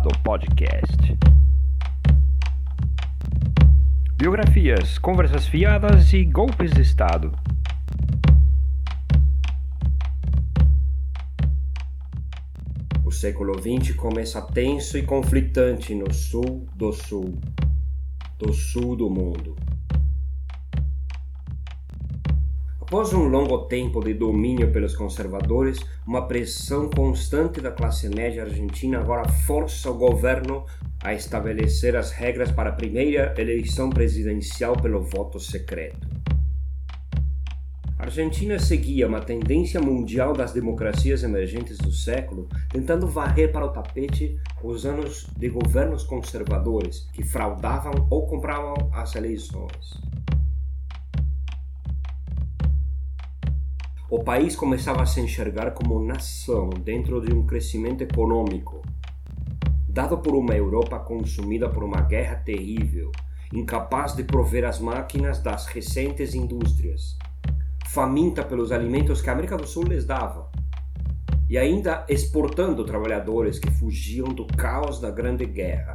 Estado Podcast. Biografias, conversas fiadas e golpes de Estado. O século XX começa tenso e conflitante no sul do sul, do sul do mundo. Após um longo tempo de domínio pelos conservadores, uma pressão constante da classe média argentina agora força o governo a estabelecer as regras para a primeira eleição presidencial pelo voto secreto. A Argentina seguia uma tendência mundial das democracias emergentes do século, tentando varrer para o tapete os anos de governos conservadores que fraudavam ou compravam as eleições. O país começava a se enxergar como nação dentro de um crescimento econômico, dado por uma Europa consumida por uma guerra terrível, incapaz de prover as máquinas das recentes indústrias, faminta pelos alimentos que a América do Sul lhes dava, e ainda exportando trabalhadores que fugiam do caos da Grande Guerra.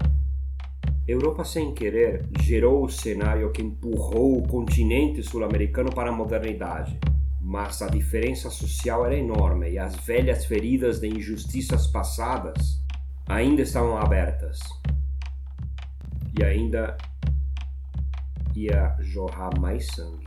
Europa, sem querer, gerou o cenário que empurrou o continente sul-americano para a modernidade mas a diferença social era enorme e as velhas feridas de injustiças passadas ainda estavam abertas. E ainda ia jorrar mais sangue.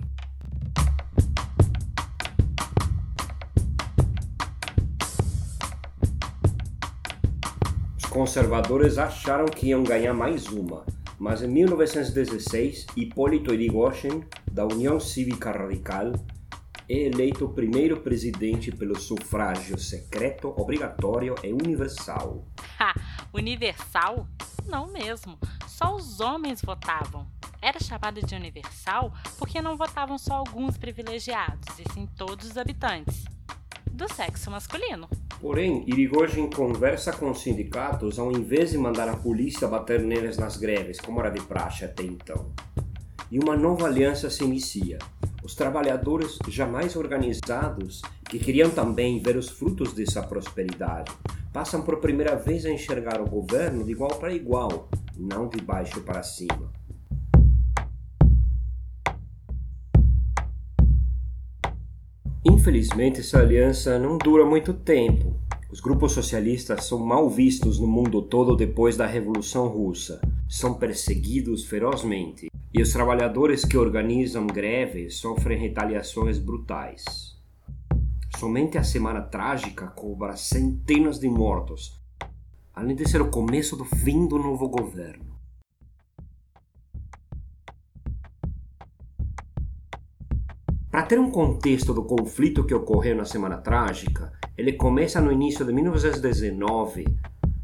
Os conservadores acharam que iam ganhar mais uma, mas em 1916, Hipólito Yrigoyen, da União Cívica Radical, é eleito o primeiro presidente pelo sufrágio secreto, obrigatório e universal. Ha! Universal? Não mesmo. Só os homens votavam. Era chamado de universal porque não votavam só alguns privilegiados, e sim todos os habitantes do sexo masculino. Porém, Irigoyen conversa com os sindicatos ao invés de mandar a polícia bater neles nas greves, como era de praxe até então. E uma nova aliança se inicia os trabalhadores jamais organizados, que queriam também ver os frutos dessa prosperidade, passam por primeira vez a enxergar o governo de igual para igual, não de baixo para cima. Infelizmente, essa aliança não dura muito tempo. Os grupos socialistas são mal vistos no mundo todo depois da Revolução Russa. São perseguidos ferozmente e os trabalhadores que organizam greves sofrem retaliações brutais. Somente a Semana Trágica cobra centenas de mortos, além de ser o começo do fim do novo governo. Para ter um contexto do conflito que ocorreu na Semana Trágica, ele começa no início de 1919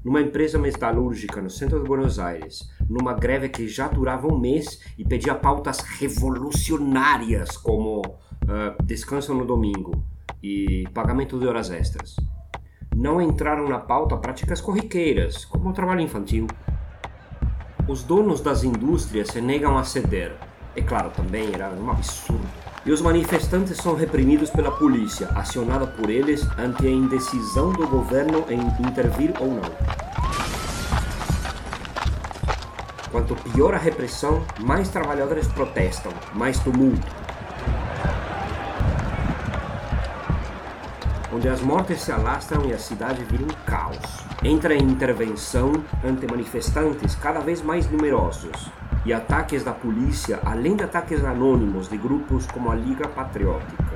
numa empresa metalúrgica no centro de Buenos Aires, numa greve que já durava um mês e pedia pautas revolucionárias como uh, descanso no domingo e pagamento de horas extras. Não entraram na pauta práticas corriqueiras, como o trabalho infantil. Os donos das indústrias se negam a ceder. É claro, também era um absurdo. E os manifestantes são reprimidos pela polícia, acionada por eles ante a indecisão do governo em intervir ou não. Quanto pior a repressão, mais trabalhadores protestam, mais tumulto. Onde as mortes se alastram e a cidade vira um caos. Entra em intervenção ante manifestantes cada vez mais numerosos e ataques da polícia, além de ataques anônimos de grupos como a Liga Patriótica.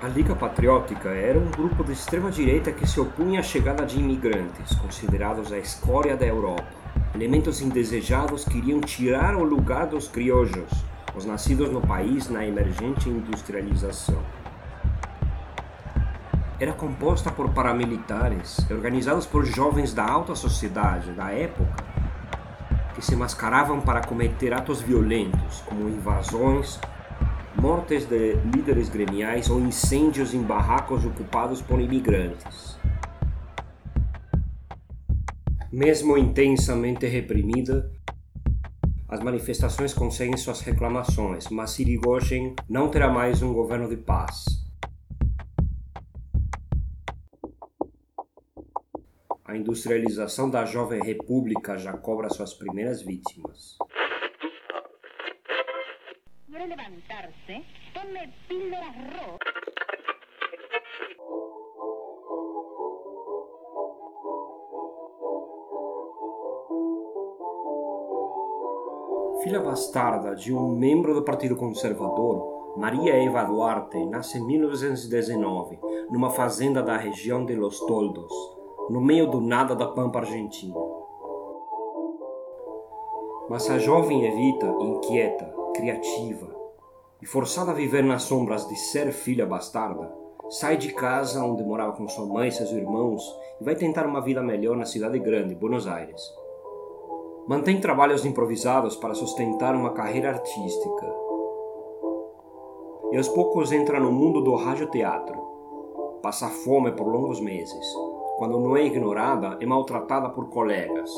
A Liga Patriótica era um grupo de extrema-direita que se opunha à chegada de imigrantes, considerados a escória da Europa Elementos indesejados queriam tirar o lugar dos criollos, os nascidos no país na emergente industrialização. Era composta por paramilitares, organizados por jovens da alta sociedade da época, que se mascaravam para cometer atos violentos, como invasões, mortes de líderes gremiais ou incêndios em barracos ocupados por imigrantes. Mesmo intensamente reprimida, as manifestações conseguem suas reclamações, mas Sirigoyen não terá mais um governo de paz. Industrialização da jovem república já cobra suas primeiras vítimas. Filha bastarda de um membro do Partido Conservador, Maria Eva Duarte nasce em 1919 numa fazenda da região de Los Toldos, no meio do nada da pampa argentina. Mas a jovem Evita, inquieta, criativa e forçada a viver nas sombras de ser filha bastarda, sai de casa onde morava com sua mãe e seus irmãos e vai tentar uma vida melhor na cidade grande, Buenos Aires. Mantém trabalhos improvisados para sustentar uma carreira artística. E aos poucos entra no mundo do radioteatro. Passa fome por longos meses. Quando não é ignorada, é maltratada por colegas,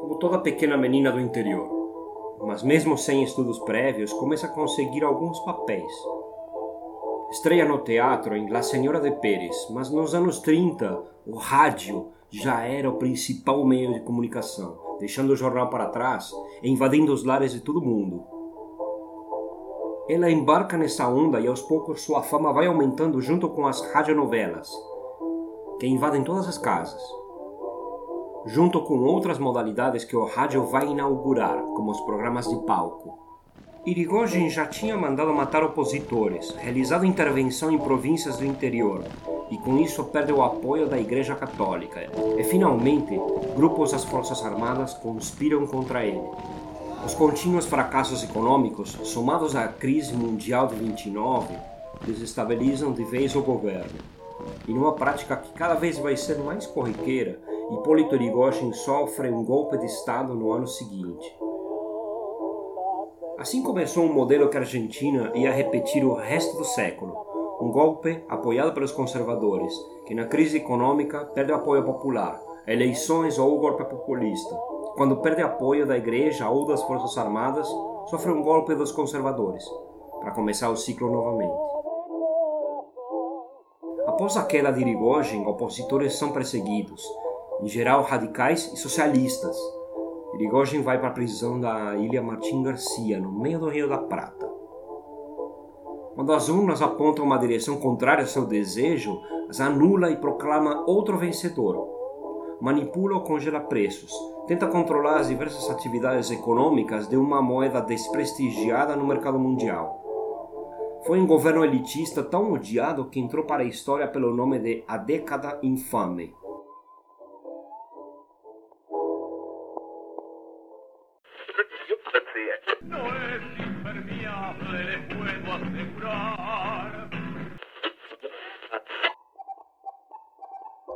como toda pequena menina do interior. Mas mesmo sem estudos prévios, começa a conseguir alguns papéis. Estreia no teatro em La Senhora de Pérez, mas nos anos 30 o rádio já era o principal meio de comunicação deixando o jornal para trás e invadindo os lares de todo mundo. Ela embarca nessa onda e aos poucos sua fama vai aumentando junto com as radionovelas, que invadem todas as casas, junto com outras modalidades que o rádio vai inaugurar, como os programas de palco. Irigoyen já tinha mandado matar opositores, realizado intervenção em províncias do interior, e com isso perde o apoio da Igreja Católica. E finalmente, grupos das Forças Armadas conspiram contra ele. Os contínuos fracassos econômicos, somados à crise mundial de 29, desestabilizam de vez o governo. E numa prática que cada vez vai ser mais corriqueira, Hipólito Yrigoyen sofre um golpe de Estado no ano seguinte. Assim começou um modelo que a Argentina ia repetir o resto do século, um golpe apoiado pelos conservadores, que na crise econômica perde o apoio popular, eleições ou o golpe populista. Quando perde apoio da igreja ou das forças armadas, sofre um golpe dos conservadores, para começar o ciclo novamente. Após a queda de Irigoyen, opositores são perseguidos, em geral radicais e socialistas. Irigoyen vai para a prisão da Ilha Martim Garcia, no meio do Rio da Prata. Quando as urnas apontam uma direção contrária ao seu desejo, as anula e proclama outro vencedor. Manipula ou congela preços, tenta controlar as diversas atividades econômicas de uma moeda desprestigiada no mercado mundial. Foi um governo elitista tão odiado que entrou para a história pelo nome de A Década Infame.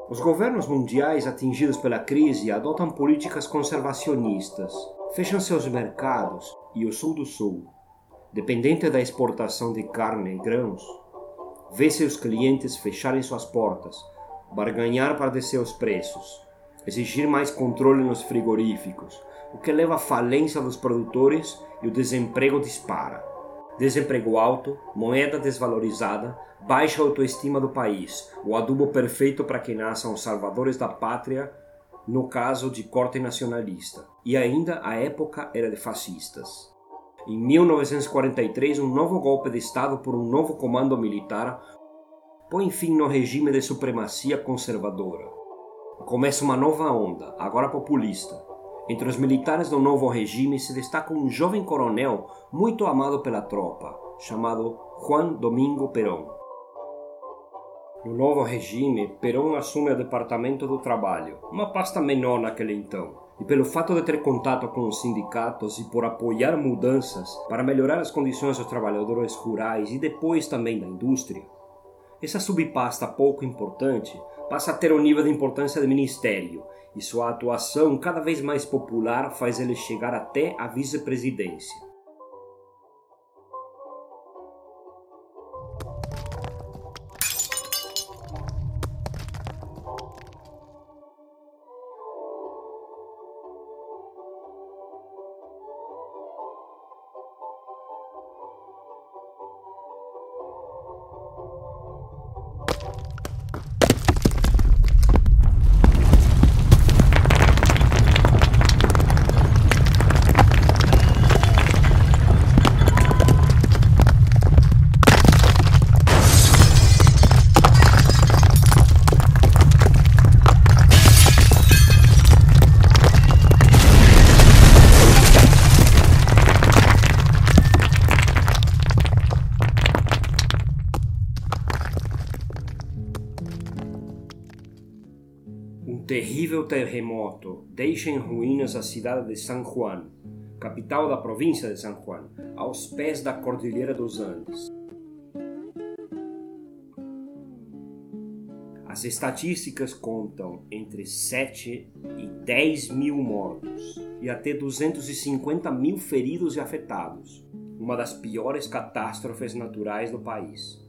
Os governos mundiais atingidos pela crise adotam políticas conservacionistas, fecham seus mercados e o Sul do Sul, dependente da exportação de carne e grãos, vê seus clientes fecharem suas portas, barganhar para descer os preços, exigir mais controle nos frigoríficos, o que leva à falência dos produtores e o desemprego dispara desemprego alto, moeda desvalorizada, baixa autoestima do país, o adubo perfeito para que nasçam os salvadores da pátria, no caso de corte nacionalista. E ainda a época era de fascistas. Em 1943, um novo golpe de Estado por um novo comando militar põe fim no regime de supremacia conservadora. Começa uma nova onda, agora populista, entre os militares do novo regime se destaca um jovem coronel muito amado pela tropa, chamado Juan Domingo Perón. No novo regime, Perón assume o Departamento do Trabalho, uma pasta menor naquele então, e pelo fato de ter contato com os sindicatos e por apoiar mudanças para melhorar as condições dos trabalhadores rurais e depois também da indústria, essa subpasta pouco importante passa a ter um nível de importância de ministério e sua atuação cada vez mais popular faz ele chegar até a vice-presidência. Terremoto deixa em ruínas a cidade de San Juan, capital da província de San Juan, aos pés da Cordilheira dos Andes. As estatísticas contam entre 7 e 10 mil mortos e até 250 mil feridos e afetados, uma das piores catástrofes naturais do país.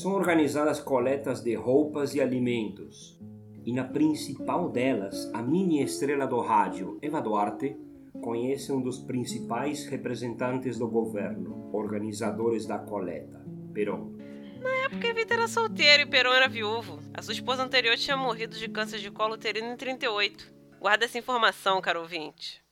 São organizadas coletas de roupas e alimentos, e na principal delas, a mini estrela do rádio, Eva Duarte, conhece um dos principais representantes do governo, organizadores da coleta, Peron. Na época, Evita era solteiro e Peron era viúvo. A sua esposa anterior tinha morrido de câncer de colo uterino em 38. Guarda essa informação, caro ouvinte.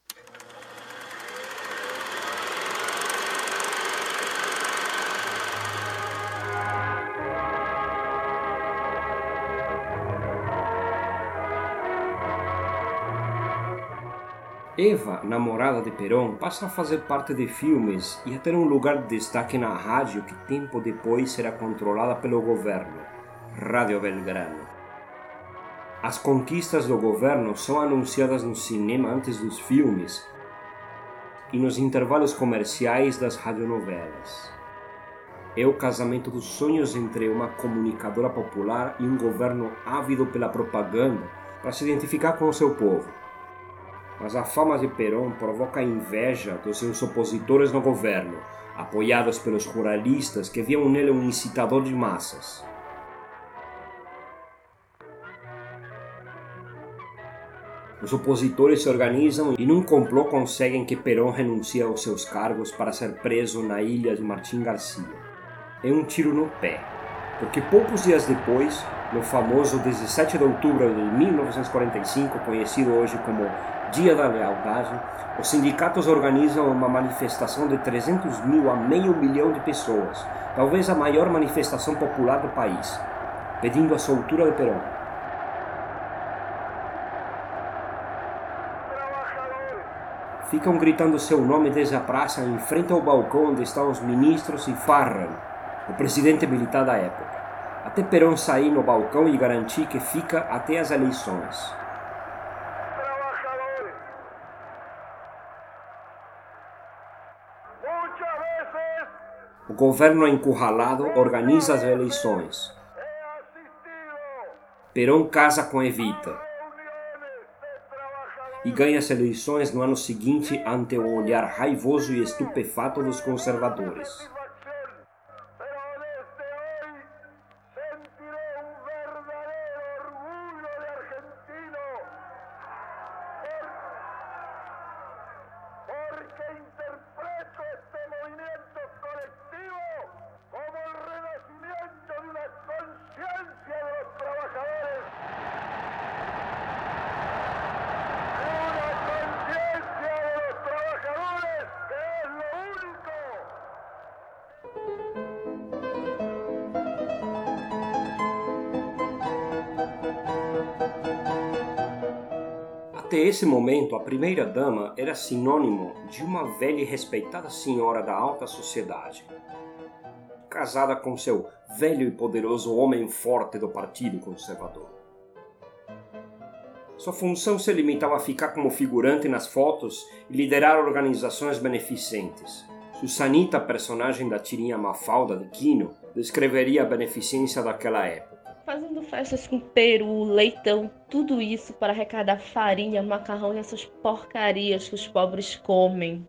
Eva, namorada de Perón, passa a fazer parte de filmes e a ter um lugar de destaque na rádio que tempo depois será controlada pelo governo, Rádio Belgrano. As conquistas do governo são anunciadas no cinema antes dos filmes e nos intervalos comerciais das radionovelas. É o casamento dos sonhos entre uma comunicadora popular e um governo ávido pela propaganda para se identificar com o seu povo mas a fama de Perón provoca a inveja dos seus opositores no governo, apoiados pelos ruralistas que viam nele um incitador de massas. Os opositores se organizam e num complô conseguem que Perón renuncie aos seus cargos para ser preso na ilha de Martim Garcia. É um tiro no pé, porque poucos dias depois, no famoso 17 de outubro de 1945, conhecido hoje como Dia da Lealdade, os sindicatos organizam uma manifestação de 300 mil a meio milhão de pessoas, talvez a maior manifestação popular do país, pedindo a soltura de Perón. Ficam gritando seu nome desde a praça em frente ao balcão onde estão os ministros e Farran, o presidente militar da época, até Perón sair no balcão e garantir que fica até as eleições. Governo encurralado organiza as eleições. Perón casa com Evita e ganha as eleições no ano seguinte ante o olhar raivoso e estupefato dos conservadores. Até esse momento, a primeira-dama era sinônimo de uma velha e respeitada senhora da alta sociedade, casada com seu velho e poderoso homem forte do Partido Conservador. Sua função se limitava a ficar como figurante nas fotos e liderar organizações beneficentes. Susanita, personagem da tirinha Mafalda de Quino, descreveria a beneficência daquela época fazendo festas com peru, leitão, tudo isso para arrecadar farinha, macarrão e essas porcarias que os pobres comem.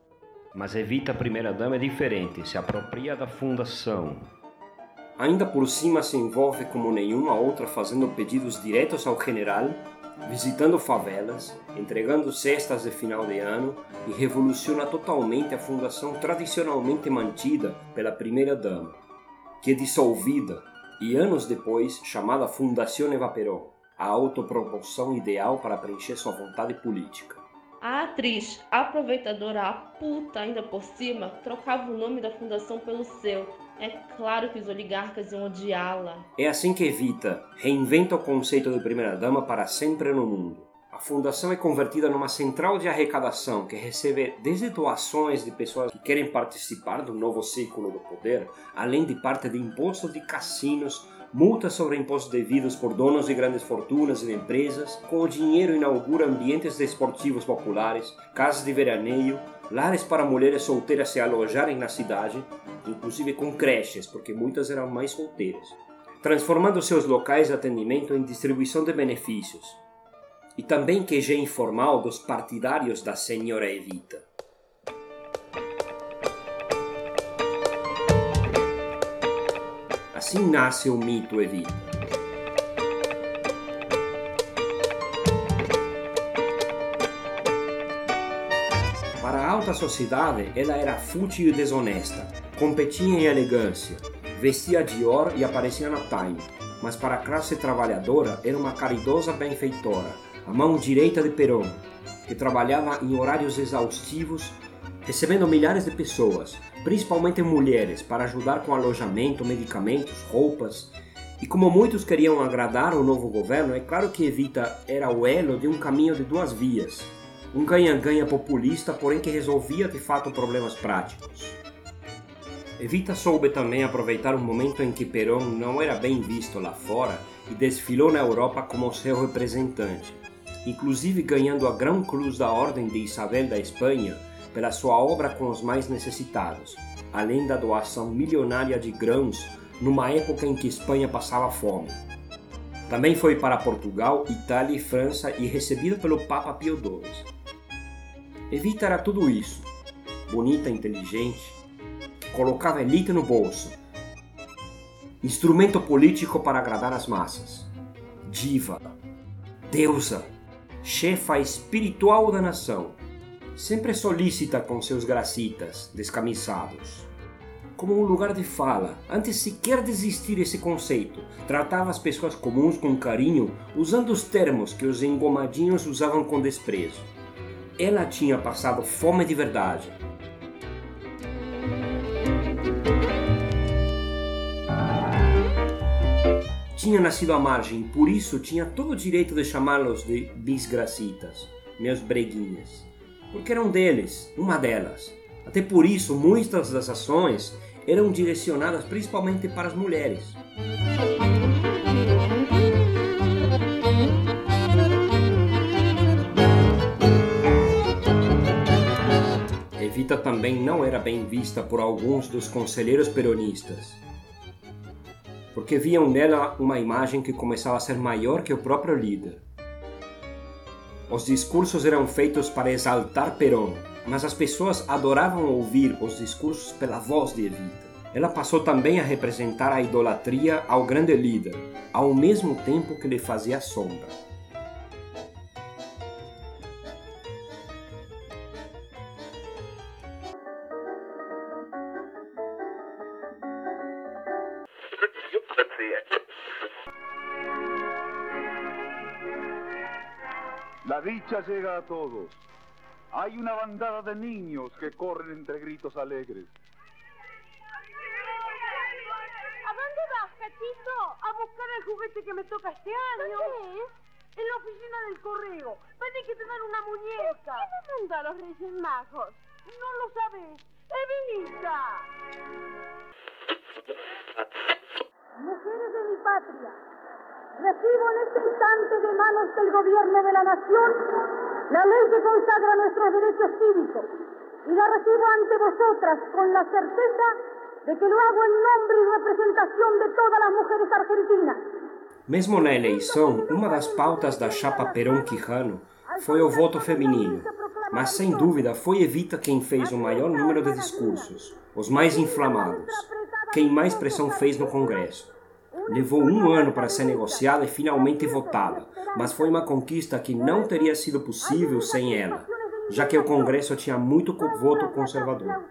Mas Evita a primeira-dama é diferente, se apropria da fundação. Ainda por cima se envolve como nenhuma outra fazendo pedidos diretos ao general, visitando favelas, entregando cestas de final de ano e revoluciona totalmente a fundação tradicionalmente mantida pela primeira-dama, que é dissolvida e anos depois chamada Fundação Eva Perón, a autopropulsão ideal para preencher sua vontade política. A atriz, aproveitadora, a puta ainda por cima, trocava o nome da fundação pelo seu. É claro que os oligarcas iam odiá-la. É assim que Evita reinventa o conceito de primeira-dama para sempre no mundo. A fundação é convertida numa central de arrecadação que recebe desde doações de pessoas que querem participar do novo ciclo do poder, além de parte de impostos de cassinos, multas sobre impostos devidos por donos de grandes fortunas e empresas. Com o dinheiro inaugura ambientes desportivos populares, casas de veraneio, lares para mulheres solteiras se alojarem na cidade, inclusive com creches, porque muitas eram mais solteiras, transformando seus locais de atendimento em distribuição de benefícios e também QG informal dos partidários da senhora Evita. Assim nasce o mito Evita. Para a alta sociedade, ela era fútil e desonesta, competia em elegância, vestia Dior e aparecia na Time, mas para a classe trabalhadora era uma caridosa benfeitora, a mão direita de Perón, que trabalhava em horários exaustivos, recebendo milhares de pessoas, principalmente mulheres, para ajudar com alojamento, medicamentos, roupas. E como muitos queriam agradar o novo governo, é claro que Evita era o elo de um caminho de duas vias. Um ganha-ganha populista, porém que resolvia de fato problemas práticos. Evita soube também aproveitar um momento em que Perón não era bem visto lá fora e desfilou na Europa como seu representante, inclusive ganhando a Gran Cruz da Ordem de Isabel da Espanha pela sua obra com os mais necessitados, além da doação milionária de grãos numa época em que Espanha passava fome. Também foi para Portugal, Itália e França e recebido pelo Papa Pio XII. Evita era tudo isso, bonita, inteligente, colocava elite no bolso, instrumento político para agradar as massas, diva, deusa, chefa espiritual da nação, sempre solícita com seus gracitas descamisados. Como um lugar de fala, antes sequer de existir esse conceito, tratava as pessoas comuns com carinho, usando os termos que os engomadinhos usavam com desprezo. Ela tinha passado fome de verdade, tinha nascido à margem, por isso tinha todo o direito de chamá-los de bisgracitas, meus breguinhas, porque eram deles, uma delas. Até por isso, muitas das ações eram direcionadas principalmente para as mulheres. Evita também não era bem vista por alguns dos conselheiros peronistas, porque viam nela uma imagem que começava a ser maior que o próprio líder. Os discursos eram feitos para exaltar Perón, mas as pessoas adoravam ouvir os discursos pela voz de Evita. Ela passou também a representar a idolatria ao grande líder, ao mesmo tempo que lhe fazia sombra. La dicha llega a todos. Hay una bandada de niños que corren entre gritos alegres. ¿A dónde vas, Cachito? A buscar el juguete que me toca este año. ¿Dónde es? En la oficina del correo. Vení que te dan una muñeca. ¿Qué me mandó a los Reyes Magos? No lo sabes. ¡Evita! Mujeres de mi patria, recibo en este instante de manos del gobierno de la nación la ley que consagra nuestros derechos cívicos y la recibo ante vosotras con la certeza de que lo hago en nombre y representación de todas las mujeres argentinas. Mesmo na eleição, uma das pautas da chapa Perón-Quijano foi o voto feminino, mas sem dúvida foi Evita quem fez o maior número de discursos, os mais inflamados, quem mais pressão fez no Congresso. Levou um ano para ser negociada e finalmente votada, mas foi uma conquista que não teria sido possível sem ela, já que o Congresso tinha muito voto conservador.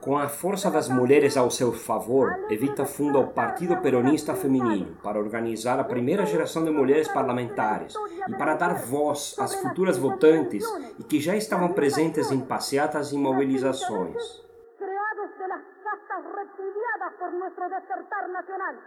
Com a força das mulheres ao seu favor, Evita funda o Partido Peronista Feminino para organizar a primeira geração de mulheres parlamentares e para dar voz às futuras votantes e que já estavam presentes em passeatas e mobilizações. Por nuestro despertar nacional.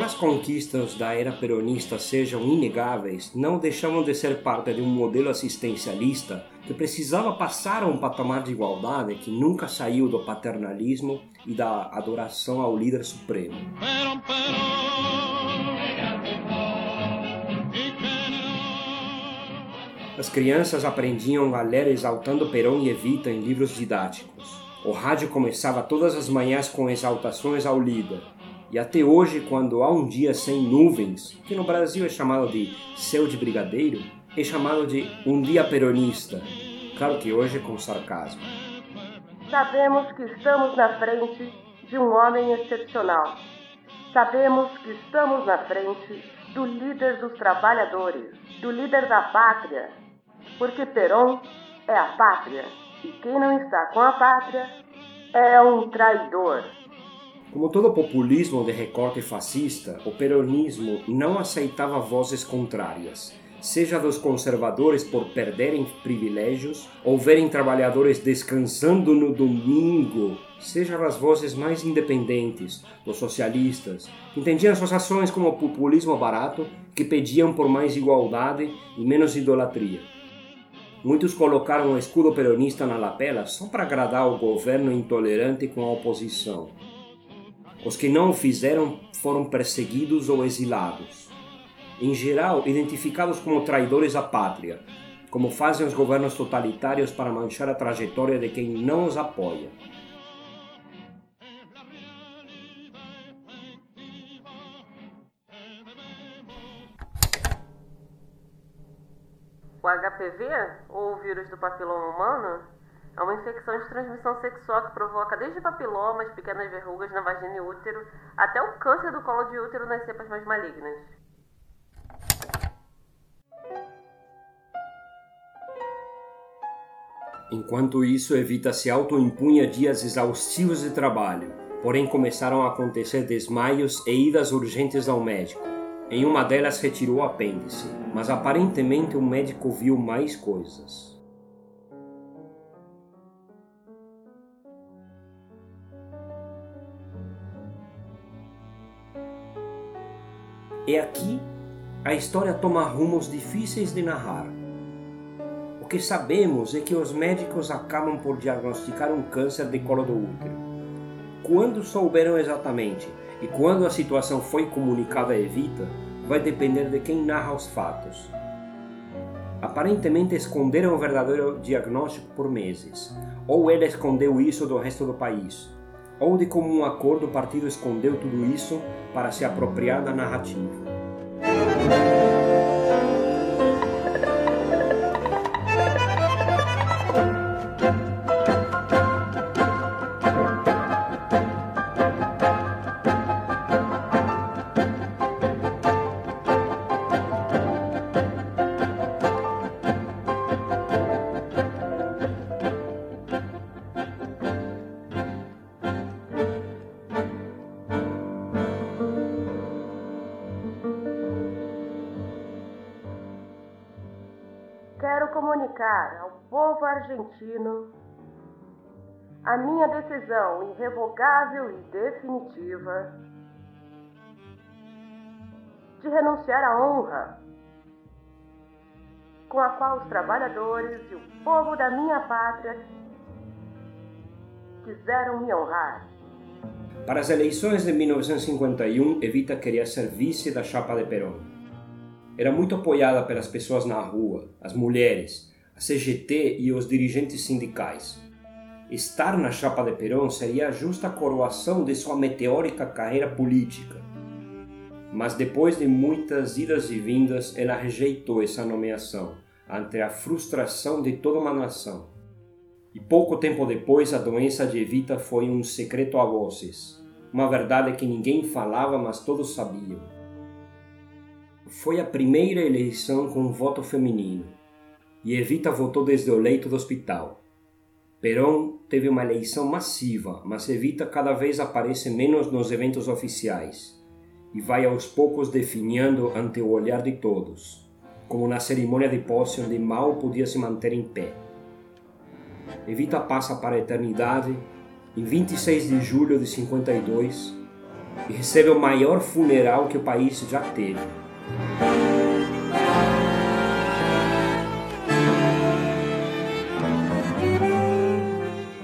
Embora as conquistas da era peronista sejam inegáveis, não deixavam de ser parte de um modelo assistencialista que precisava passar a um patamar de igualdade que nunca saiu do paternalismo e da adoração ao líder supremo. As crianças aprendiam a ler exaltando Perón e Evita em livros didáticos. O rádio começava todas as manhãs com exaltações ao líder. E até hoje, quando há um dia sem nuvens, que no Brasil é chamado de céu de brigadeiro, é chamado de um dia peronista. Claro que hoje é com sarcasmo. Sabemos que estamos na frente de um homem excepcional. Sabemos que estamos na frente do líder dos trabalhadores, do líder da pátria, porque Perón é a pátria e quem não está com a pátria é um traidor. Como todo populismo de recorte fascista, o peronismo não aceitava vozes contrárias, seja dos conservadores por perderem privilégios ou verem trabalhadores descansando no domingo, seja das vozes mais independentes, dos socialistas, que entendiam suas ações como populismo barato, que pediam por mais igualdade e menos idolatria. Muitos colocaram o escudo peronista na lapela só para agradar o governo intolerante com a oposição. Os que não o fizeram foram perseguidos ou exilados. Em geral, identificados como traidores à pátria, como fazem os governos totalitários para manchar a trajetória de quem não os apoia. O HPV, ou vírus do papiloma humano, é uma infecção de transmissão sexual que provoca desde papilomas, pequenas verrugas na vagina e útero, até o câncer do colo de útero nas cepas mais malignas. Enquanto isso, Evita se autoimpunha dias exaustivos de trabalho, porém começaram a acontecer desmaios e idas urgentes ao médico. Em uma delas retirou o apêndice, mas aparentemente o médico viu mais coisas. E aqui a história toma rumos difíceis de narrar. O que sabemos é que os médicos acabam por diagnosticar um câncer de colo do útero. Quando souberam exatamente e quando a situação foi comunicada a Evita, vai depender de quem narra os fatos. Aparentemente esconderam o verdadeiro diagnóstico por meses, ou ela escondeu isso do resto do país, ou de comum acordo o partido escondeu tudo isso para se apropriar da narrativa. Quero comunicar ao povo argentino a minha decisão irrevogável e definitiva de renunciar à honra com a qual os trabalhadores e o povo da minha pátria quiseram me honrar. Para as eleições de 1951, Evita queria ser vice da chapa de Perón. Era muito apoiada pelas pessoas na rua, as mulheres, a CGT e os dirigentes sindicais. Estar na chapa de Perón seria a justa coroação de sua meteórica carreira política. Mas depois de muitas idas e vindas, ela rejeitou essa nomeação, ante a frustração de toda uma nação. E pouco tempo depois, a doença de Evita foi um secreto a vozes, uma verdade que ninguém falava, mas todos sabiam. Foi a primeira eleição com voto feminino, e Evita votou desde o leito do hospital. Perón teve uma eleição massiva, mas Evita cada vez aparece menos nos eventos oficiais e vai aos poucos definhando ante o olhar de todos, como na cerimônia de posse onde mal podia se manter em pé. Evita passa para a eternidade em 26 de julho de 52, e recebe o maior funeral que o país já teve.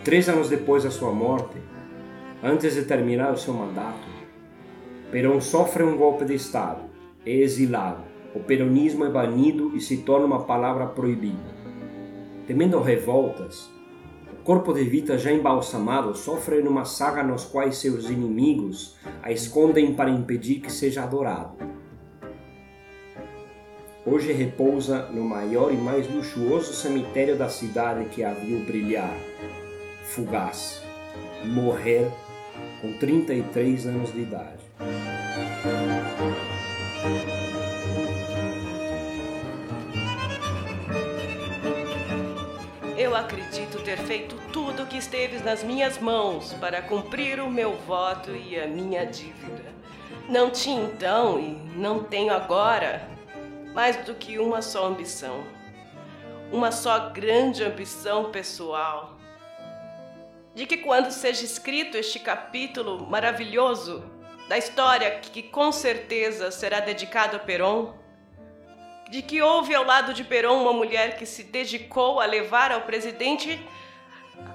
Três anos depois da sua morte, antes de terminar o seu mandato, Perón sofre um golpe de Estado, é exilado, o peronismo é banido e se torna uma palavra proibida. Temendo revoltas, o corpo de Vita já embalsamado sofre numa saga nos quais seus inimigos a escondem para impedir que seja adorado. Hoje repousa no maior e mais luxuoso cemitério da cidade que a viu brilhar, fugaz, morrer com 33 anos de idade. Eu acredito ter feito tudo o que esteve nas minhas mãos para cumprir o meu voto e a minha dívida. Não tinha então e não tenho agora mais do que uma só ambição. Uma só grande ambição pessoal. De que quando seja escrito este capítulo maravilhoso da história que com certeza será dedicado a Peron, de que houve ao lado de Perón uma mulher que se dedicou a levar ao presidente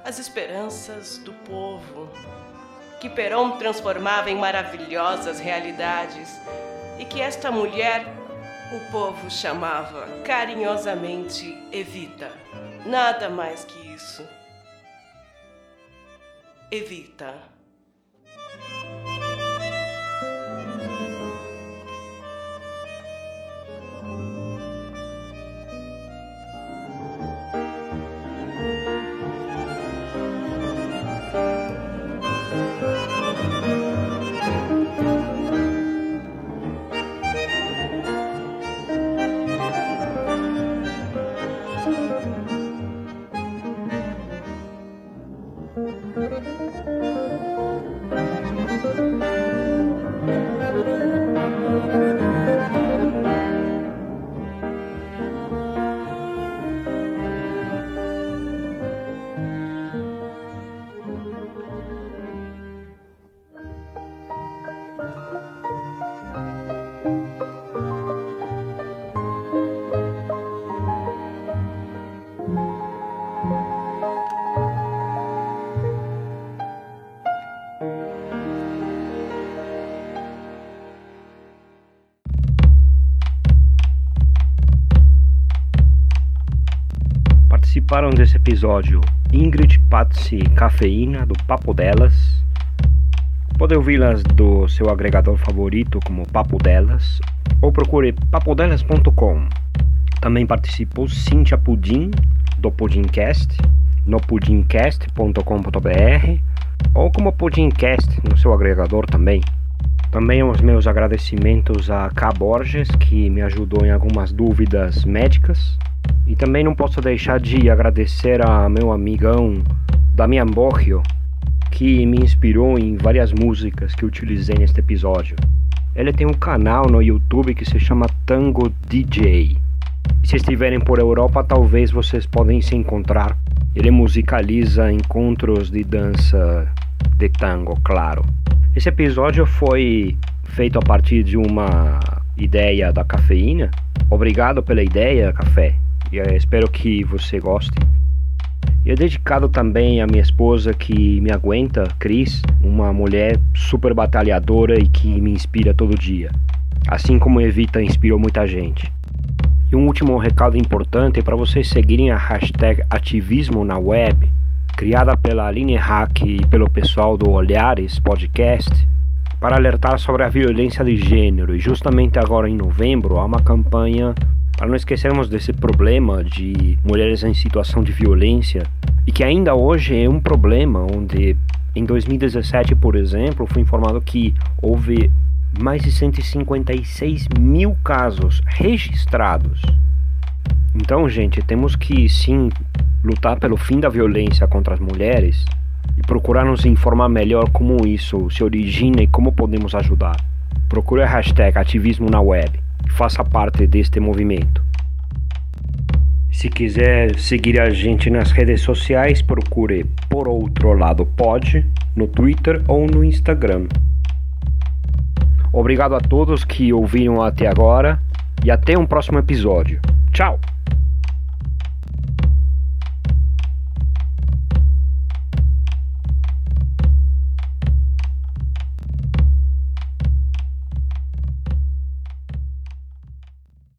as esperanças do povo, que Perón transformava em maravilhosas realidades e que esta mulher o povo chamava carinhosamente Evita. Nada mais que isso. Evita. Participaram desse episódio Ingrid, Patsy Cafeína, do Papo Delas. Pode ouvi-las do seu agregador favorito como Papo Delas ou procure papodelas.com. Também participou Cynthia Pudim, do Pudimcast, no pudimcast.com.br ou como Pudimcast no seu agregador também. Também os meus agradecimentos a K. Borges, que me ajudou em algumas dúvidas médicas. Também não posso deixar de agradecer a meu amigão Damian Borgio, que me inspirou em várias músicas que utilizei neste episódio. Ele tem um canal no YouTube que se chama Tango DJ. Se estiverem por Europa, talvez vocês podem se encontrar. Ele musicaliza encontros de dança de tango, claro. Esse episódio foi feito a partir de uma ideia da cafeína. Obrigado pela ideia, café e eh, espero que você goste. E é dedicado também à minha esposa que me aguenta, Cris, uma mulher super batalhadora e que me inspira todo dia, assim como Evita inspirou muita gente. E um último recado importante para vocês seguirem a hashtag ativismo na web, criada pela Aline Hack e pelo pessoal do Olhares Podcast, para alertar sobre a violência de gênero. E justamente agora em novembro há uma campanha para não esquecermos desse problema de mulheres em situação de violência e que ainda hoje é um problema onde em 2017, por exemplo, foi informado que houve mais de 156 mil casos registrados. Então, gente, temos que sim lutar pelo fim da violência contra as mulheres e procurar nos informar melhor como isso se origina e como podemos ajudar. Procure a hashtag ativismo na web faça parte deste movimento. Se quiser seguir a gente nas redes sociais, procure Por Outro Lado Pode no Twitter ou no Instagram. Obrigado a todos que ouviram até agora e até um próximo episódio. Tchau!